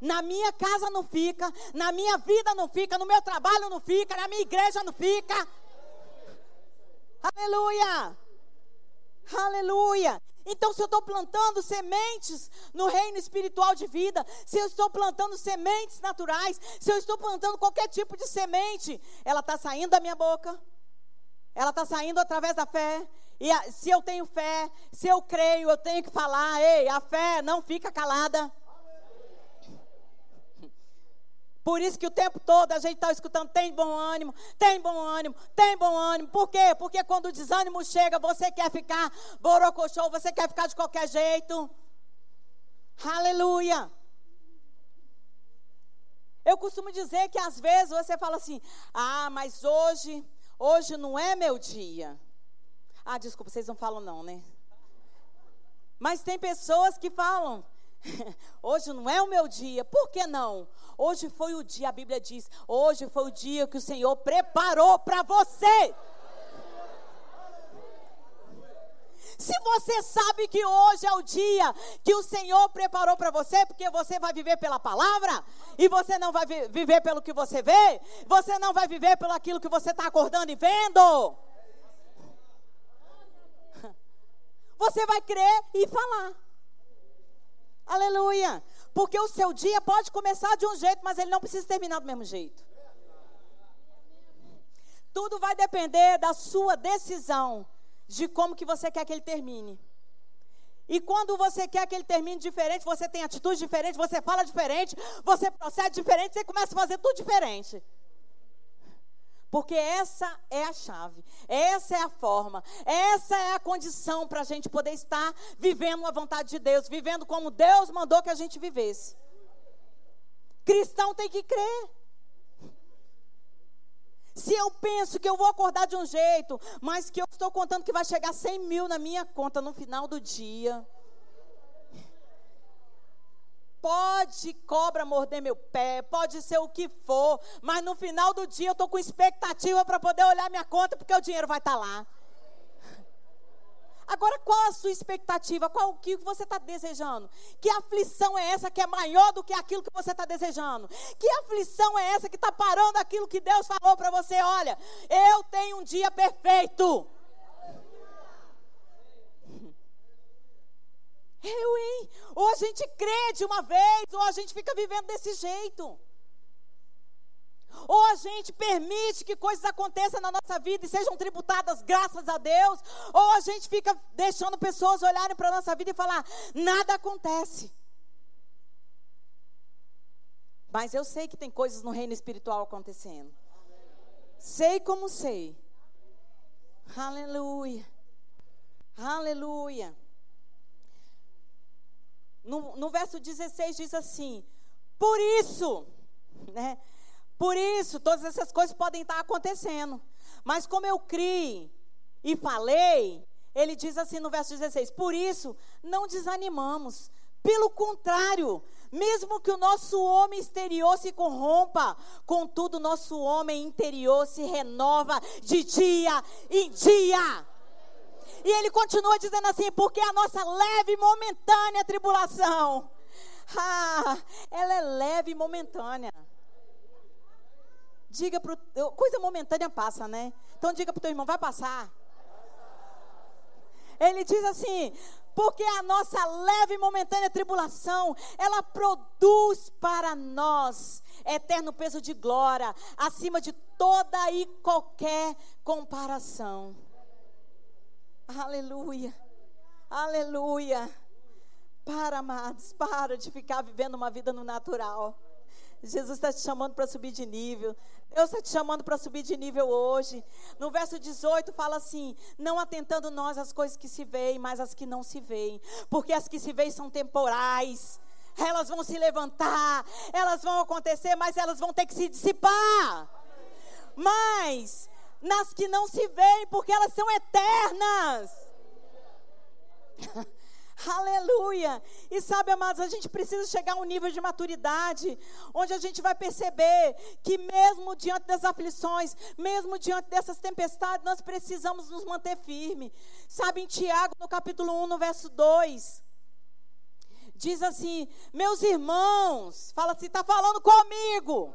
Speaker 1: Na minha casa não fica, na minha vida não fica, no meu trabalho não fica, na minha igreja não fica. Aleluia! Aleluia! Então, se eu estou plantando sementes no reino espiritual de vida, se eu estou plantando sementes naturais, se eu estou plantando qualquer tipo de semente, ela está saindo da minha boca, ela está saindo através da fé. E a, se eu tenho fé, se eu creio, eu tenho que falar: ei, a fé não fica calada. Por isso que o tempo todo a gente está escutando: tem bom ânimo, tem bom ânimo, tem bom ânimo. Por quê? Porque quando o desânimo chega, você quer ficar borocochô, você quer ficar de qualquer jeito. Aleluia. Eu costumo dizer que às vezes você fala assim: ah, mas hoje, hoje não é meu dia. Ah, desculpa, vocês não falam não, né? Mas tem pessoas que falam: Hoje não é o meu dia. Por que não? Hoje foi o dia, a Bíblia diz, hoje foi o dia que o Senhor preparou para você. Se você sabe que hoje é o dia que o Senhor preparou para você, porque você vai viver pela palavra, e você não vai viver pelo que você vê, você não vai viver pelo aquilo que você está acordando e vendo. Você vai crer e falar. Aleluia. Porque o seu dia pode começar de um jeito, mas ele não precisa terminar do mesmo jeito. Tudo vai depender da sua decisão de como que você quer que ele termine. E quando você quer que ele termine diferente, você tem atitude diferente, você fala diferente, você procede diferente, você começa a fazer tudo diferente. Porque essa é a chave, essa é a forma, essa é a condição para a gente poder estar vivendo a vontade de Deus, vivendo como Deus mandou que a gente vivesse. Cristão tem que crer. Se eu penso que eu vou acordar de um jeito, mas que eu estou contando que vai chegar 100 mil na minha conta no final do dia. Pode cobra morder meu pé, pode ser o que for, mas no final do dia eu estou com expectativa para poder olhar minha conta, porque o dinheiro vai estar tá lá. Agora, qual a sua expectativa? Qual o que você está desejando? Que aflição é essa que é maior do que aquilo que você está desejando? Que aflição é essa que está parando aquilo que Deus falou para você? Olha, eu tenho um dia perfeito. Eu, hein? Ou a gente crê de uma vez, ou a gente fica vivendo desse jeito. Ou a gente permite que coisas aconteçam na nossa vida e sejam tributadas graças a Deus, ou a gente fica deixando pessoas olharem para a nossa vida e falar: nada acontece. Mas eu sei que tem coisas no reino espiritual acontecendo. Sei como sei. Aleluia. Aleluia. No, no verso 16 diz assim: Por isso, né? Por isso, todas essas coisas podem estar acontecendo. Mas como eu criei e falei, ele diz assim no verso 16: Por isso, não desanimamos. Pelo contrário, mesmo que o nosso homem exterior se corrompa, contudo, nosso homem interior se renova de dia em dia. E ele continua dizendo assim: porque a nossa leve e momentânea tribulação, ah, ela é leve e momentânea. Diga para coisa momentânea passa, né? Então diga para o teu irmão, vai passar. Ele diz assim: porque a nossa leve e momentânea tribulação, ela produz para nós eterno peso de glória, acima de toda e qualquer comparação. Aleluia. Aleluia. Para, amados, para de ficar vivendo uma vida no natural. Jesus está te chamando para subir de nível. Deus está te chamando para subir de nível hoje. No verso 18 fala assim: Não atentando nós às coisas que se veem, mas às que não se veem. Porque as que se veem são temporais. Elas vão se levantar, elas vão acontecer, mas elas vão ter que se dissipar. Mas nas que não se veem, porque elas são eternas. Aleluia! E sabe, amados, a gente precisa chegar a um nível de maturidade, onde a gente vai perceber que, mesmo diante das aflições, mesmo diante dessas tempestades, nós precisamos nos manter firmes. Sabe, em Tiago, no capítulo 1, no verso 2, diz assim: Meus irmãos, fala assim, está falando comigo.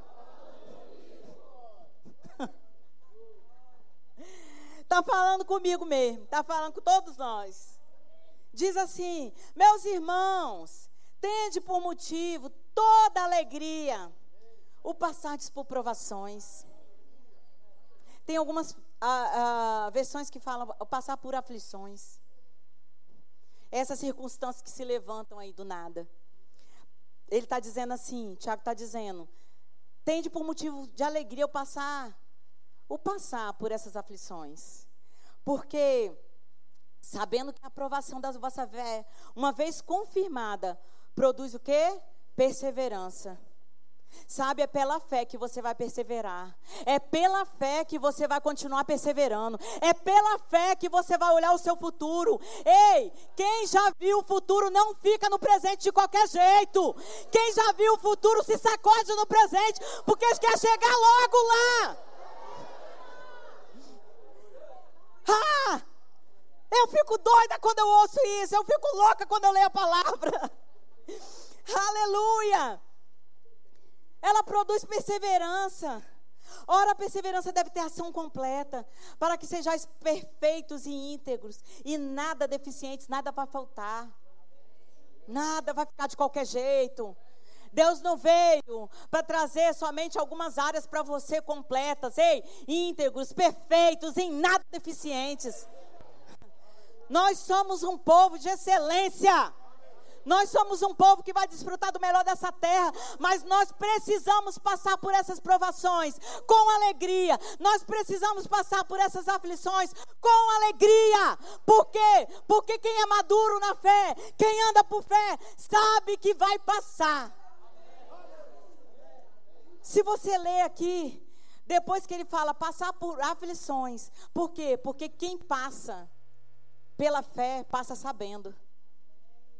Speaker 1: Está falando comigo mesmo, está falando com todos nós diz assim: Meus irmãos, tende por motivo toda alegria o passardes por provações. Tem algumas versões que falam passar por aflições. Essas circunstâncias que se levantam aí do nada. Ele está dizendo assim, Tiago está dizendo, tende por motivo de alegria o passar, o passar por essas aflições. Porque sabendo que a aprovação da vossa fé, uma vez confirmada, produz o quê? Perseverança. Sabe, é pela fé que você vai perseverar. É pela fé que você vai continuar perseverando. É pela fé que você vai olhar o seu futuro. Ei, quem já viu o futuro não fica no presente de qualquer jeito. Quem já viu o futuro se sacode no presente, porque quer chegar logo lá. Ah! Eu fico doida quando eu ouço isso. Eu fico louca quando eu leio a palavra. Aleluia! Ela produz perseverança. Ora, a perseverança deve ter ação completa, para que sejais perfeitos e íntegros, e nada deficientes, nada para faltar. Nada vai ficar de qualquer jeito. Deus não veio para trazer somente algumas áreas para você completas, ei, íntegros, perfeitos, em nada deficientes. Nós somos um povo de excelência. Nós somos um povo que vai desfrutar do melhor dessa terra, mas nós precisamos passar por essas provações com alegria. Nós precisamos passar por essas aflições com alegria. Por quê? Porque quem é maduro na fé, quem anda por fé, sabe que vai passar. Se você ler aqui, depois que ele fala passar por aflições, por quê? Porque quem passa pela fé, passa sabendo.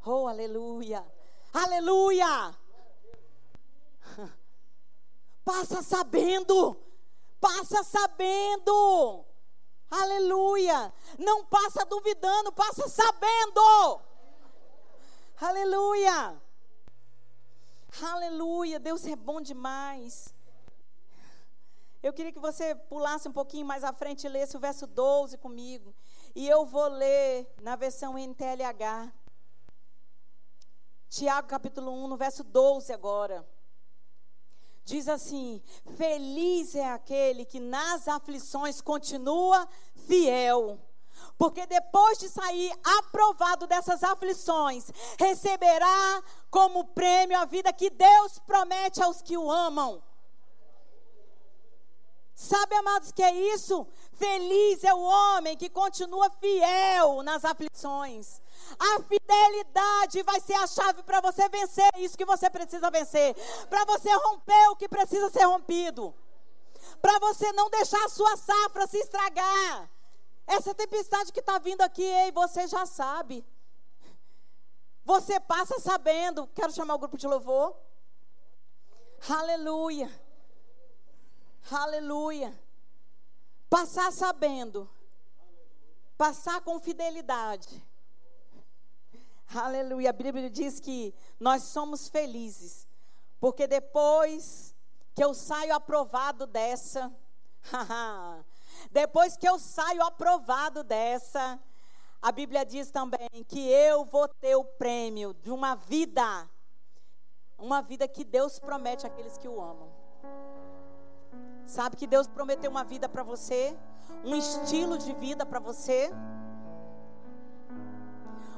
Speaker 1: Oh, aleluia! Aleluia! Passa sabendo. Passa sabendo. Aleluia! Não passa duvidando, passa sabendo. Aleluia! Aleluia! Deus é bom demais. Eu queria que você pulasse um pouquinho mais à frente e lesse o verso 12 comigo. E eu vou ler na versão NTLH. Tiago capítulo 1, no verso 12 agora. Diz assim: Feliz é aquele que nas aflições continua fiel. Porque depois de sair aprovado dessas aflições, receberá como prêmio a vida que Deus promete aos que o amam. Sabe, amados, que é isso? Feliz é o homem que continua fiel nas aflições. A fidelidade vai ser a chave para você vencer isso que você precisa vencer. Para você romper o que precisa ser rompido. Para você não deixar a sua safra se estragar. Essa tempestade que está vindo aqui, ei, você já sabe. Você passa sabendo. Quero chamar o grupo de louvor. Aleluia. Aleluia. Passar sabendo. Passar com fidelidade. Aleluia. A Bíblia diz que nós somos felizes. Porque depois que eu saio aprovado dessa. depois que eu saio aprovado dessa. A Bíblia diz também que eu vou ter o prêmio de uma vida. Uma vida que Deus promete àqueles que o amam. Sabe que Deus prometeu uma vida para você, um estilo de vida para você.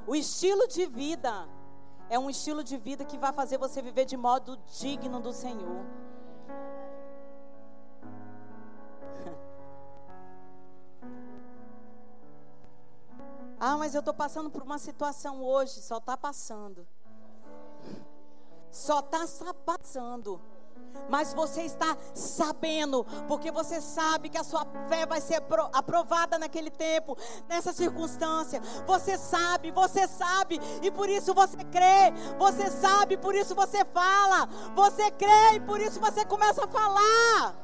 Speaker 1: O estilo de vida é um estilo de vida que vai fazer você viver de modo digno do Senhor. Ah, mas eu estou passando por uma situação hoje. Só está passando. Só está passando. mas você está sabendo, porque você sabe que a sua fé vai ser aprovada naquele tempo, nessa circunstância. Você sabe, você sabe, e por isso você crê. Você sabe, por isso você fala. Você crê e por isso você começa a falar.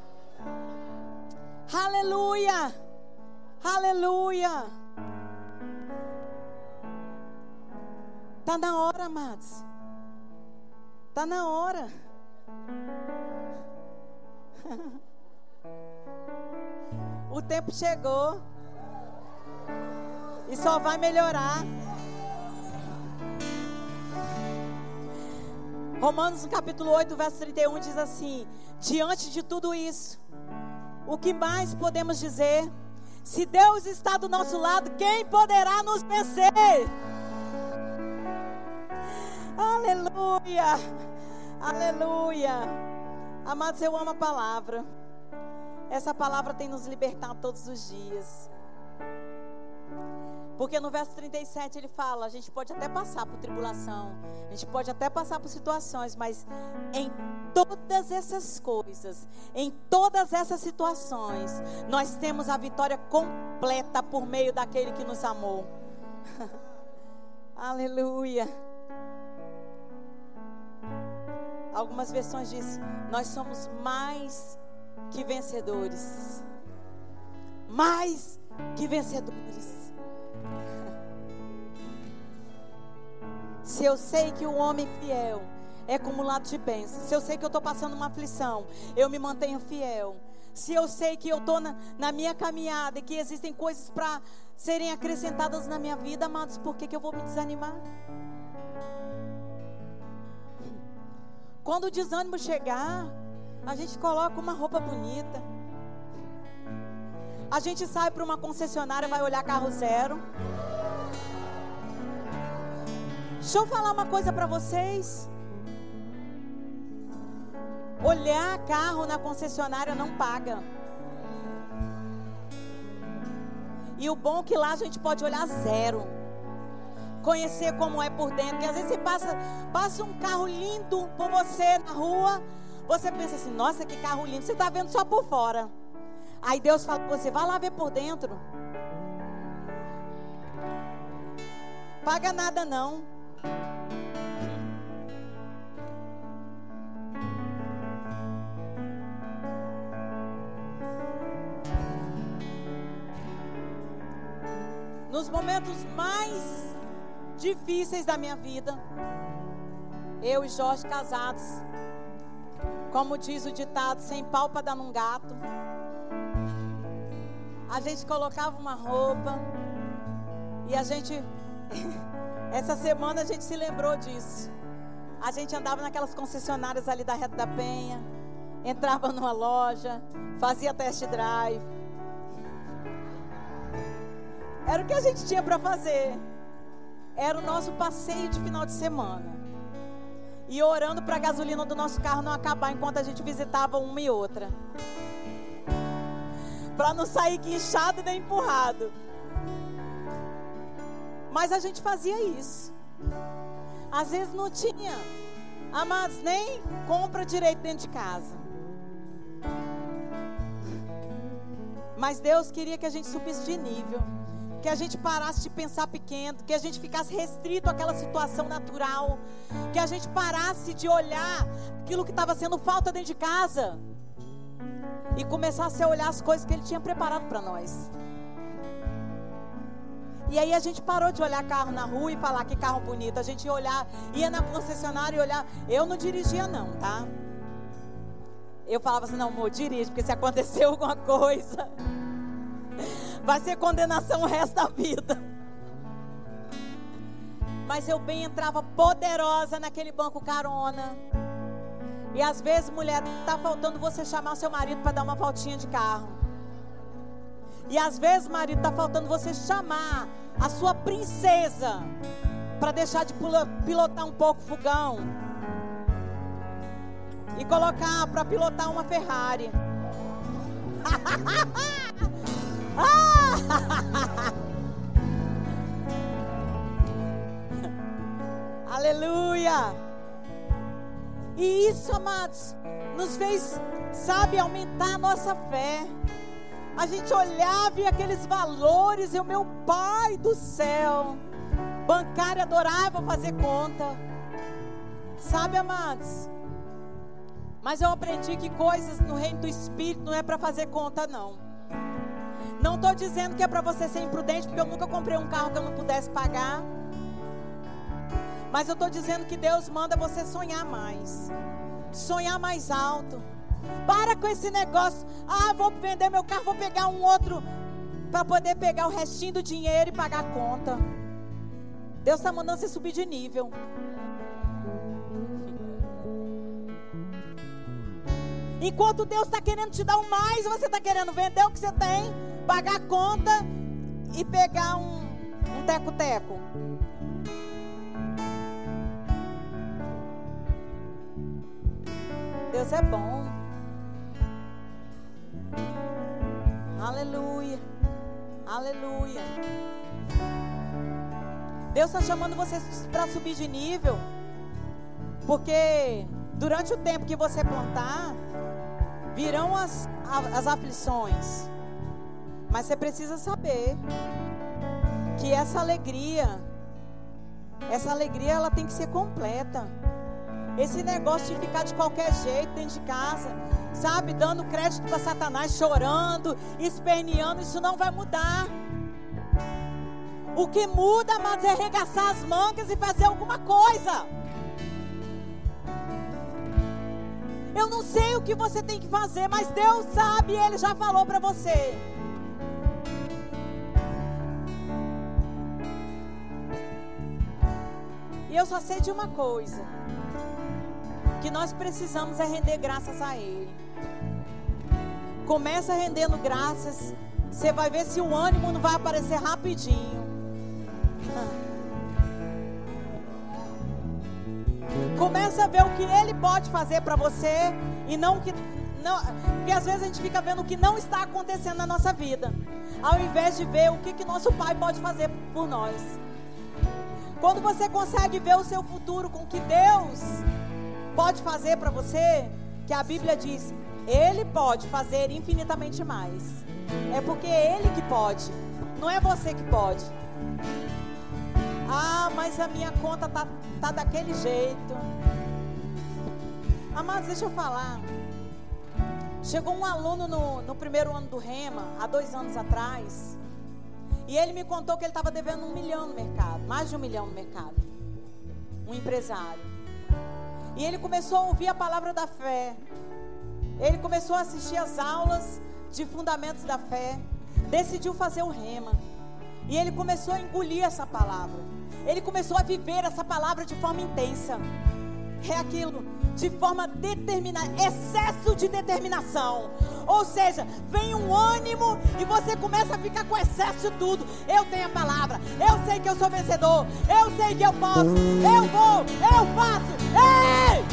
Speaker 1: Aleluia! Aleluia! Está na hora, amados. Está na hora. O tempo chegou. E só vai melhorar. Romanos no capítulo 8, verso 31 diz assim: Diante de tudo isso, o que mais podemos dizer? Se Deus está do nosso lado, quem poderá nos vencer? Aleluia! Aleluia! Amados, eu amo a palavra. Essa palavra tem nos libertado todos os dias. Porque no verso 37 ele fala: a gente pode até passar por tribulação, a gente pode até passar por situações, mas em todas essas coisas, em todas essas situações, nós temos a vitória completa por meio daquele que nos amou. Aleluia. Algumas versões diz: Nós somos mais que vencedores. Mais que vencedores. Se eu sei que o homem fiel é acumulado de bênçãos, se eu sei que eu estou passando uma aflição, eu me mantenho fiel. Se eu sei que eu estou na, na, minha caminhada e que existem coisas para serem acrescentadas na minha vida, amados, por que, que eu vou me desanimar? Quando o desânimo chegar, a gente coloca uma roupa bonita. A gente sai para uma concessionária, vai olhar carro zero. Deixa eu falar uma coisa para vocês. Olhar carro na concessionária não paga. E o bom é que lá a gente pode olhar zero conhecer como é por dentro. Porque às vezes você passa, passa um carro lindo por você na rua, você pensa assim, nossa, que carro lindo. Você está vendo só por fora. Aí Deus fala para você, vai lá ver por dentro. Paga nada não. Nos momentos mais difíceis da minha vida. Eu e Jorge casados. Como diz o ditado, sem dar num gato. A gente colocava uma roupa e a gente essa semana a gente se lembrou disso. A gente andava naquelas concessionárias ali da Reta da Penha, entrava numa loja, fazia test drive. Era o que a gente tinha para fazer. Era o nosso passeio de final de semana. E orando para a gasolina do nosso carro não acabar enquanto a gente visitava uma e outra. Para não sair guinchado nem empurrado. Mas a gente fazia isso. Às vezes não tinha, amados, nem compra direito dentro de casa. Mas Deus queria que a gente subisse de nível que a gente parasse de pensar pequeno, que a gente ficasse restrito àquela situação natural, que a gente parasse de olhar aquilo que estava sendo falta dentro de casa e começasse a olhar as coisas que Ele tinha preparado para nós. E aí a gente parou de olhar carro na rua e falar que carro bonito. A gente ia olhar, ia na concessionária e olhar. Eu não dirigia não, tá? Eu falava assim, não, amor, dirige, porque se acontecer alguma coisa, vai ser condenação o resto da vida. Mas eu bem entrava poderosa naquele banco carona. E às vezes, mulher, tá faltando você chamar seu marido para dar uma voltinha de carro. E às vezes, marido, tá faltando você chamar a sua princesa para deixar de pilotar um pouco o fogão e colocar para pilotar uma Ferrari. Ah! Aleluia! E isso, amados, nos fez, sabe, aumentar a nossa fé. A gente olhava e aqueles valores, e o meu pai do céu, bancário adorava fazer conta. Sabe, amados? Mas eu aprendi que coisas no reino do Espírito não é para fazer conta, não. Não estou dizendo que é para você ser imprudente, porque eu nunca comprei um carro que eu não pudesse pagar. Mas eu estou dizendo que Deus manda você sonhar mais. Sonhar mais alto. Para com esse negócio. Ah, vou vender meu carro, vou pegar um outro. Para poder pegar o restinho do dinheiro e pagar a conta. Deus está mandando você subir de nível. Enquanto Deus está querendo te dar o mais, você está querendo vender o que você tem, pagar a conta e pegar um, um teco-teco. Deus é bom. Aleluia. Aleluia. Deus está chamando você para subir de nível. Porque durante o tempo que você plantar, virão as, as aflições. Mas você precisa saber que essa alegria, essa alegria ela tem que ser completa. Esse negócio de ficar de qualquer jeito dentro de casa, sabe, dando crédito para Satanás, chorando, esperneando, isso não vai mudar. O que muda, mas é arregaçar as mangas e fazer alguma coisa. Eu não sei o que você tem que fazer, mas Deus sabe, Ele já falou para você. E eu só sei de uma coisa: que nós precisamos é render graças a Ele. Começa rendendo graças, você vai ver se o ânimo não vai aparecer rapidinho. Começa a ver o que Ele pode fazer para você e não que. Não, porque às vezes a gente fica vendo o que não está acontecendo na nossa vida, ao invés de ver o que, que nosso Pai pode fazer por nós. Quando você consegue ver o seu futuro com o que Deus pode fazer para você, que a Bíblia diz, Ele pode fazer infinitamente mais. É porque é Ele que pode, não é você que pode. Ah, mas a minha conta tá, tá daquele jeito. Amados, deixa eu falar. Chegou um aluno no, no primeiro ano do Rema, há dois anos atrás, e ele me contou que ele estava devendo um milhão no mercado, mais de um milhão no mercado. Um empresário. E ele começou a ouvir a palavra da fé. Ele começou a assistir as aulas de fundamentos da fé. Decidiu fazer o Rema. E ele começou a engolir essa palavra. Ele começou a viver essa palavra de forma intensa. É aquilo, de forma determinada, excesso de determinação. Ou seja, vem um ânimo e você começa a ficar com excesso de tudo. Eu tenho a palavra, eu sei que eu sou vencedor, eu sei que eu posso, eu vou, eu faço. Ei!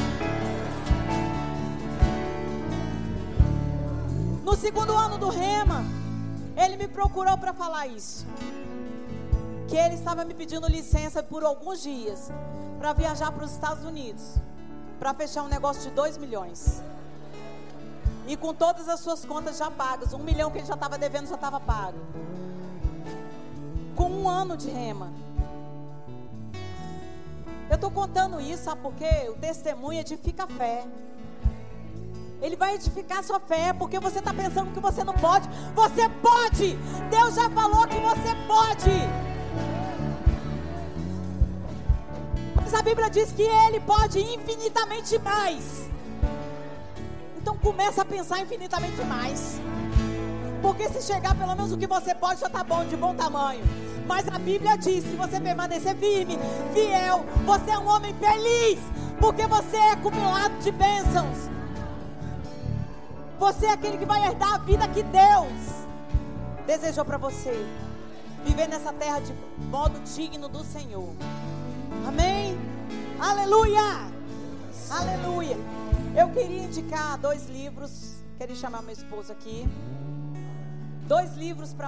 Speaker 1: No segundo ano do Rema, ele me procurou para falar isso que ele estava me pedindo licença por alguns dias para viajar para os Estados Unidos, para fechar um negócio de 2 milhões. E com todas as suas contas já pagas, um milhão que ele já estava devendo já estava pago. Com um ano de rema. Eu estou contando isso, sabe por quê? O testemunho edifica a fé. Ele vai edificar a sua fé, porque você está pensando que você não pode. Você pode! Deus já falou que você pode! Mas a Bíblia diz que Ele pode infinitamente mais. Então começa a pensar infinitamente mais. Porque se chegar pelo menos o que você pode, já está bom, de bom tamanho. Mas a Bíblia diz: se você permanecer firme, fiel, você é um homem feliz, porque você é acumulado de bênçãos. Você é aquele que vai herdar a vida que Deus desejou para você. Viver nessa terra de modo digno do Senhor. Amém? Aleluia! Aleluia! Eu queria indicar dois livros. Queria chamar meu esposo aqui. Dois livros para